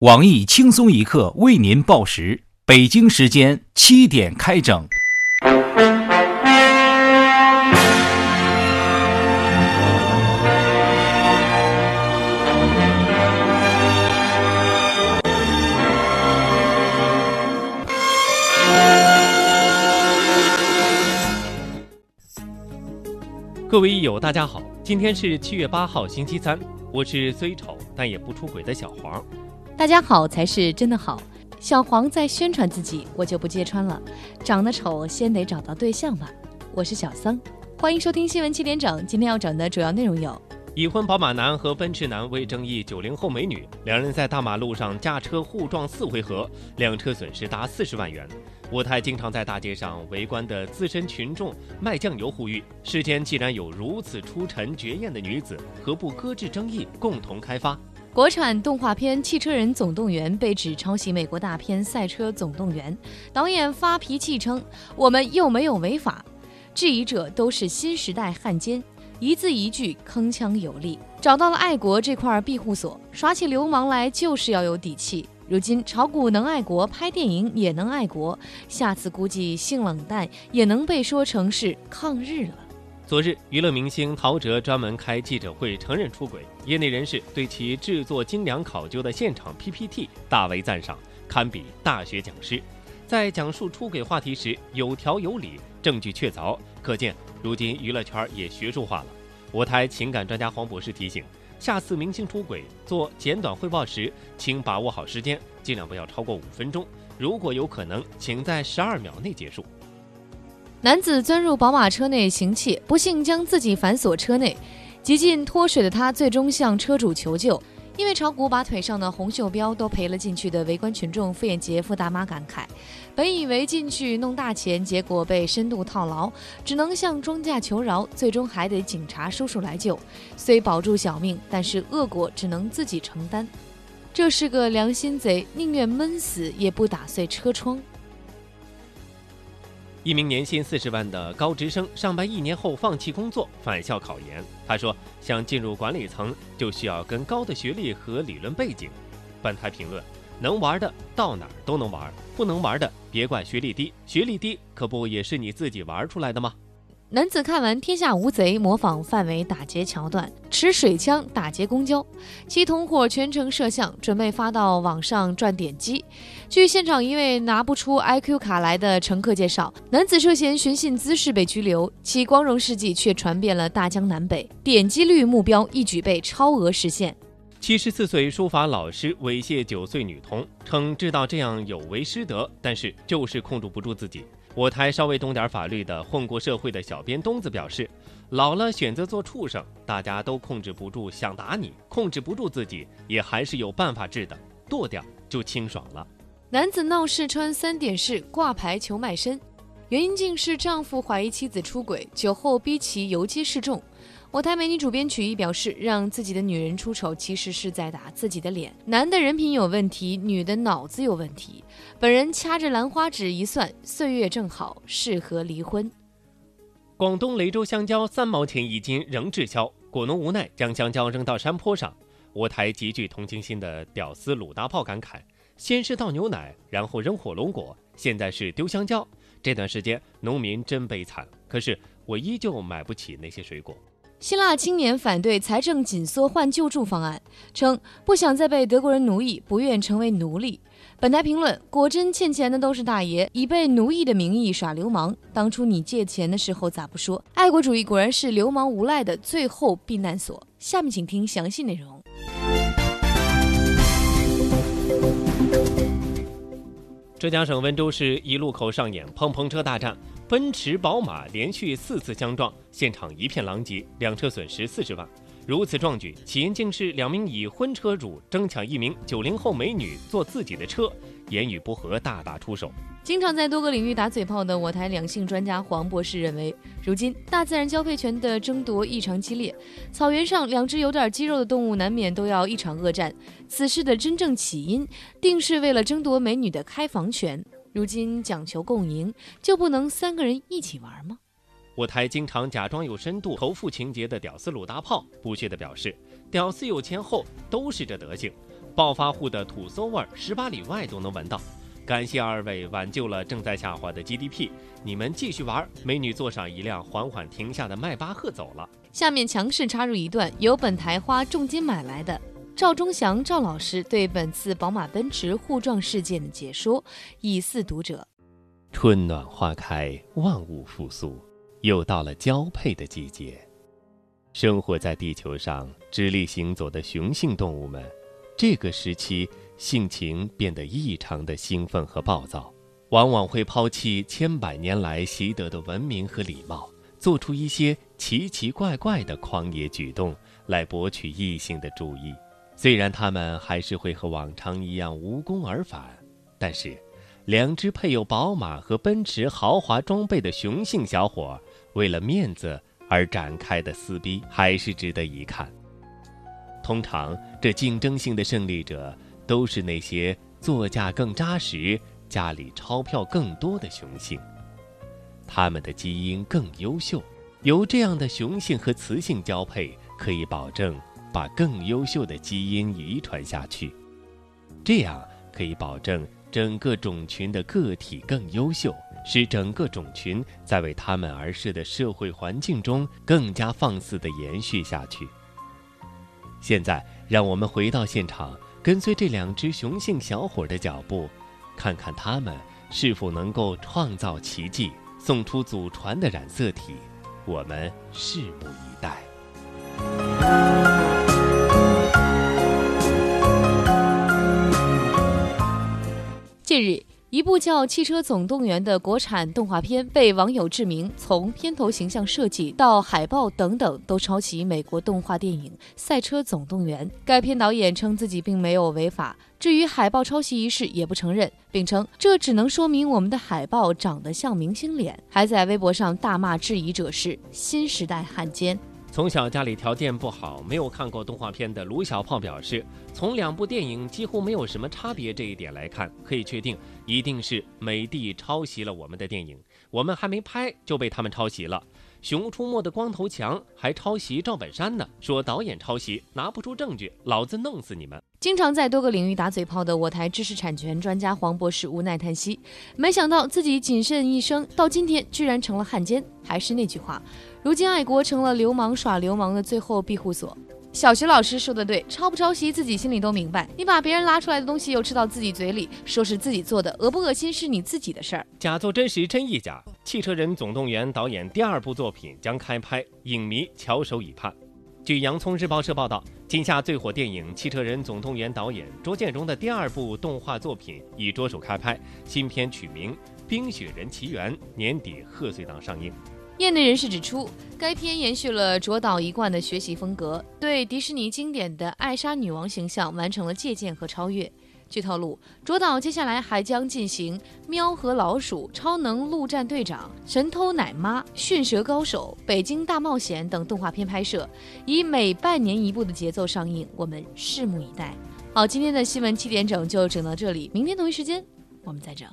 网易轻松一刻为您报时，北京时间七点开整。各位益友，大家好，今天是七月八号，星期三，我是虽丑但也不出轨的小黄。大家好才是真的好。小黄在宣传自己，我就不揭穿了。长得丑，先得找到对象吧。我是小桑，欢迎收听新闻七点整。今天要整的主要内容有：已婚宝马男和奔驰男为争议九零后美女，两人在大马路上驾车互撞四回合，两车损失达四十万元。我台经常在大街上围观的资深群众卖酱油呼吁：世间既然有如此出尘绝艳的女子，何不搁置争议，共同开发？国产动画片《汽车人总动员》被指抄袭美国大片《赛车总动员》，导演发脾气称：“我们又没有违法。”质疑者都是新时代汉奸，一字一句铿锵有力，找到了爱国这块庇护所。耍起流氓来就是要有底气。如今炒股能爱国，拍电影也能爱国，下次估计性冷淡也能被说成是抗日了。昨日，娱乐明星陶喆专门开记者会承认出轨，业内人士对其制作精良考究的现场 PPT 大为赞赏，堪比大学讲师。在讲述出轨话题时有条有理，证据确凿，可见如今娱乐圈也学术化了。我台情感专家黄博士提醒。下次明星出轨做简短汇报时，请把握好时间，尽量不要超过五分钟。如果有可能，请在十二秒内结束。男子钻入宝马车内行窃，不幸将自己反锁车内，极尽脱水的他最终向车主求救。因为炒股把腿上的红袖标都赔了进去的围观群众傅艳杰傅大妈感慨：“本以为进去弄大钱，结果被深度套牢，只能向庄家求饶，最终还得警察叔叔来救。虽保住小命，但是恶果只能自己承担。这是个良心贼，宁愿闷死也不打碎车窗。”一名年薪四十万的高职生，上班一年后放弃工作，返校考研。他说：“想进入管理层，就需要跟高的学历和理论背景。”本台评论：能玩的到哪儿都能玩，不能玩的别怪学历低，学历低可不也是你自己玩出来的吗？男子看完《天下无贼》，模仿范伟打劫桥段，持水枪打劫公交，其同伙全程摄像，准备发到网上赚点击。据现场一位拿不出 IQ 卡来的乘客介绍，男子涉嫌寻衅滋事被拘留，其光荣事迹却传遍了大江南北，点击率目标一举被超额实现。七十四岁书法老师猥亵九岁女童，称知道这样有违师德，但是就是控制不住自己。我台稍微懂点法律的混过社会的小编东子表示，老了选择做畜生，大家都控制不住想打你，控制不住自己也还是有办法治的，剁掉就清爽了。男子闹事穿三点式挂牌求卖身，原因竟是丈夫怀疑妻子出轨，酒后逼其游街示众。我台美女主编曲艺表示，让自己的女人出丑，其实是在打自己的脸。男的人品有问题，女的脑子有问题。本人掐着兰花指一算，岁月正好，适合离婚。广东雷州香蕉三毛钱一斤仍滞销，果农无奈将香蕉扔到山坡上。我台极具同情心的屌丝鲁大炮感慨：先是倒牛奶，然后扔火龙果，现在是丢香蕉。这段时间农民真悲惨，可是我依旧买不起那些水果。希腊青年反对财政紧缩换救助方案，称不想再被德国人奴役，不愿成为奴隶。本台评论：果真欠钱的都是大爷，以被奴役的名义耍流氓。当初你借钱的时候咋不说？爱国主义果然是流氓无赖的最后避难所。下面请听详细内容。浙江省温州市一路口上演碰碰车大战。奔驰、宝马连续四次相撞，现场一片狼藉，两车损失四十万。如此壮举，起因竟是两名已婚车主争抢一名九零后美女坐自己的车，言语不合，大打出手。经常在多个领域打嘴炮的我台两性专家黄博士认为，如今大自然交配权的争夺异常激烈，草原上两只有点肌肉的动物难免都要一场恶战。此事的真正起因，定是为了争夺美女的开房权。如今讲求共赢，就不能三个人一起玩吗？我台经常假装有深度、仇富情节的屌丝鲁大炮不屑地表示：“屌丝有钱后都是这德行。”暴发户的土馊味儿十八里外都能闻到。感谢二位挽救了正在下滑的 GDP，你们继续玩。美女坐上一辆缓缓停下的迈巴赫走了。下面强势插入一段由本台花重金买来的赵忠祥赵老师对本次宝马奔驰互撞事件的解说，以示读者。春暖花开，万物复苏，又到了交配的季节。生活在地球上直立行走的雄性动物们，这个时期。性情变得异常的兴奋和暴躁，往往会抛弃千百年来习得的文明和礼貌，做出一些奇奇怪怪的狂野举动来博取异性的注意。虽然他们还是会和往常一样无功而返，但是，两只配有宝马和奔驰豪华装备的雄性小伙为了面子而展开的撕逼，还是值得一看。通常，这竞争性的胜利者。都是那些座驾更扎实、家里钞票更多的雄性，他们的基因更优秀。由这样的雄性和雌性交配，可以保证把更优秀的基因遗传下去。这样可以保证整个种群的个体更优秀，使整个种群在为他们而设的社会环境中更加放肆地延续下去。现在，让我们回到现场。跟随这两只雄性小伙的脚步，看看他们是否能够创造奇迹，送出祖传的染色体。我们拭目以待。近日。一部叫《汽车总动员》的国产动画片被网友指明，从片头形象设计到海报等等都抄袭美国动画电影《赛车总动员》。该片导演称自己并没有违法，至于海报抄袭一事也不承认，并称这只能说明我们的海报长得像明星脸，还在微博上大骂质疑者是新时代汉奸。从小家里条件不好，没有看过动画片的卢小炮表示，从两部电影几乎没有什么差别这一点来看，可以确定一定是美帝抄袭了我们的电影，我们还没拍就被他们抄袭了。《熊出没》的光头强还抄袭赵本山呢，说导演抄袭，拿不出证据，老子弄死你们！经常在多个领域打嘴炮的我台知识产权专家黄博士无奈叹息，没想到自己谨慎一生，到今天居然成了汉奸。还是那句话，如今爱国成了流氓耍流氓的最后庇护所。小学老师说的对，抄不抄袭自己心里都明白。你把别人拉出来的东西又吃到自己嘴里，说是自己做的，恶不恶心是你自己的事儿。假作真实真亦假，《汽车人总动员》导演第二部作品将开拍，影迷翘首以盼。据洋葱日报社报道，今夏最火电影《汽车人总动员》导演卓建荣的第二部动画作品已着手开拍，新片取名《冰雪人奇缘》，年底贺岁档上映。业内人士指出，该片延续了卓导一贯的学习风格，对迪士尼经典的艾莎女王形象完成了借鉴和超越。据透露，卓导接下来还将进行《喵和老鼠》《超能陆战队长》《神偷奶妈》《驯蛇高手》《北京大冒险》等动画片拍摄，以每半年一部的节奏上映，我们拭目以待。好，今天的新闻七点整就整到这里，明天同一时间我们再整。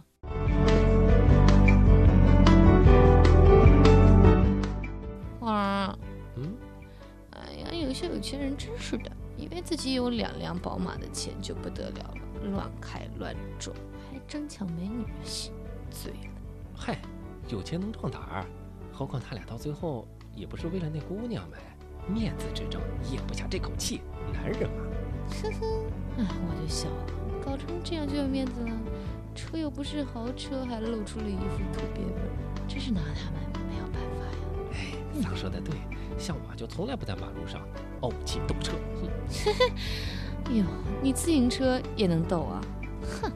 花儿，嗯，哎呀有些有钱人真是的，自己有两辆宝马的钱就不得了了，乱开乱撞，还争抢美女醉了。嗨，有钱能壮胆儿，何况他俩到最后也不是为了那姑娘呗，面子之争咽不下这口气，男人嘛。呵呵，哎，我就笑了，搞成这样就有面子了，车又不是豪车，还露出了一副土鳖味，真是拿他们没有办法呀。哎，咋说的对。像我就从来不在马路上怄气斗车。哼！哎呦，你自行车也能斗啊？哼！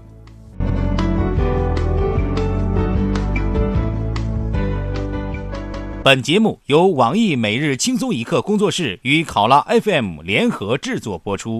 本节目由网易每日轻松一刻工作室与考拉 FM 联合制作播出。